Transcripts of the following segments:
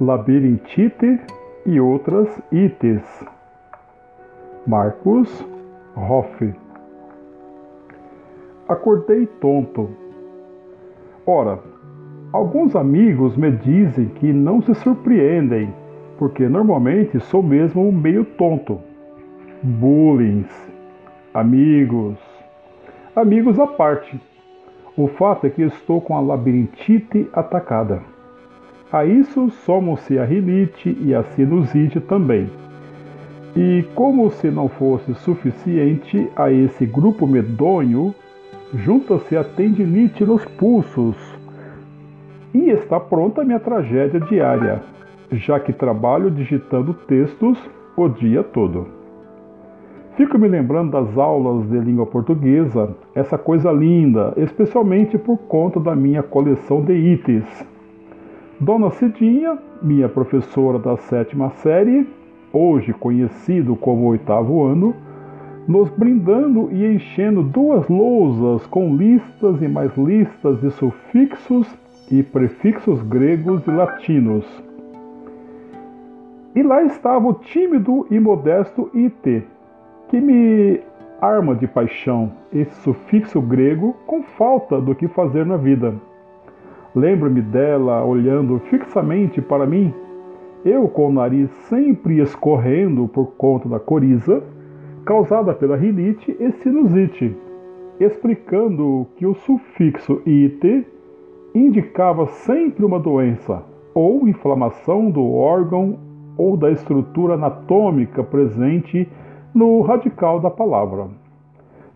labirintite e outras ites. Marcos Hoff. Acordei tonto. Ora, alguns amigos me dizem que não se surpreendem, porque normalmente sou mesmo meio tonto. Bullying. Amigos. Amigos à parte. O fato é que estou com a labirintite atacada. A isso somam-se a rinite e a sinusite também. E como se não fosse suficiente a esse grupo medonho, junta-se a tendinite nos pulsos. E está pronta a minha tragédia diária, já que trabalho digitando textos o dia todo. Fico me lembrando das aulas de língua portuguesa, essa coisa linda, especialmente por conta da minha coleção de itens. Dona Cidinha, minha professora da sétima série, hoje conhecido como oitavo ano, nos brindando e enchendo duas lousas com listas e mais listas de sufixos e prefixos gregos e latinos. E lá estava o tímido e modesto IT, que me arma de paixão, esse sufixo grego com falta do que fazer na vida. Lembro-me dela olhando fixamente para mim, eu com o nariz sempre escorrendo por conta da coriza, causada pela rinite e sinusite, explicando que o sufixo it indicava sempre uma doença ou inflamação do órgão ou da estrutura anatômica presente no radical da palavra.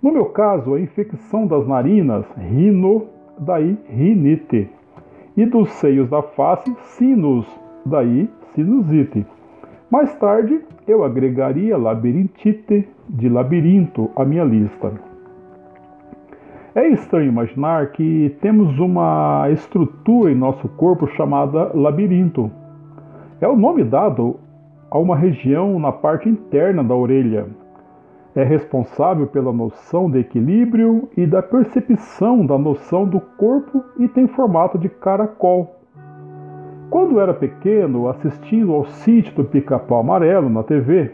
No meu caso, a infecção das narinas, rino, daí rinite, e dos seios da face, sinus, daí sinusite. Mais tarde, eu agregaria labirintite, de labirinto, à minha lista. É estranho imaginar que temos uma estrutura em nosso corpo chamada labirinto. É o nome dado a uma região na parte interna da orelha. É responsável pela noção de equilíbrio e da percepção da noção do corpo e tem formato de caracol. Quando era pequeno, assistindo ao sítio do pica-pau amarelo na TV,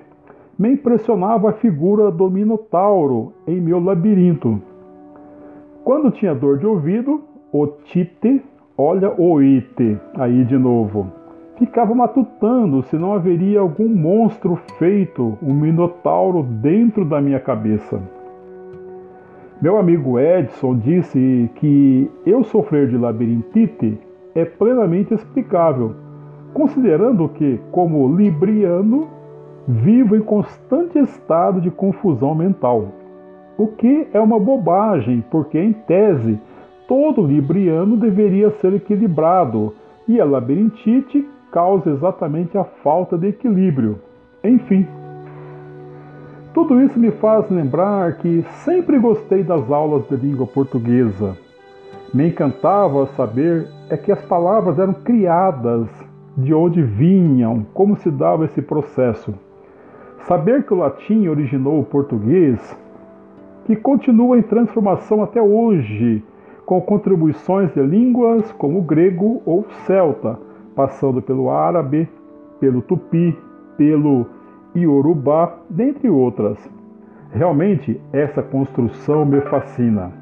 me impressionava a figura do Minotauro em meu labirinto. Quando tinha dor de ouvido, o Tite, olha o Ite, aí de novo ficava matutando se não haveria algum monstro feito, um minotauro, dentro da minha cabeça. Meu amigo Edson disse que eu sofrer de labirintite é plenamente explicável, considerando que, como libriano, vivo em constante estado de confusão mental. O que é uma bobagem, porque, em tese, todo libriano deveria ser equilibrado e a labirintite causa exatamente a falta de equilíbrio. Enfim, tudo isso me faz lembrar que sempre gostei das aulas de língua portuguesa. Me encantava saber é que as palavras eram criadas, de onde vinham, como se dava esse processo. Saber que o latim originou o português, que continua em transformação até hoje, com contribuições de línguas como o grego ou celta, passando pelo árabe, pelo tupi, pelo iorubá, dentre outras. Realmente, essa construção me fascina.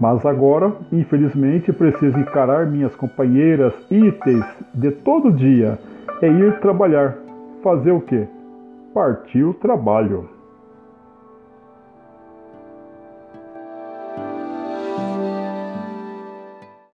Mas agora, infelizmente, preciso encarar minhas companheiras itens de todo dia e ir trabalhar. Fazer o quê? Partir o trabalho.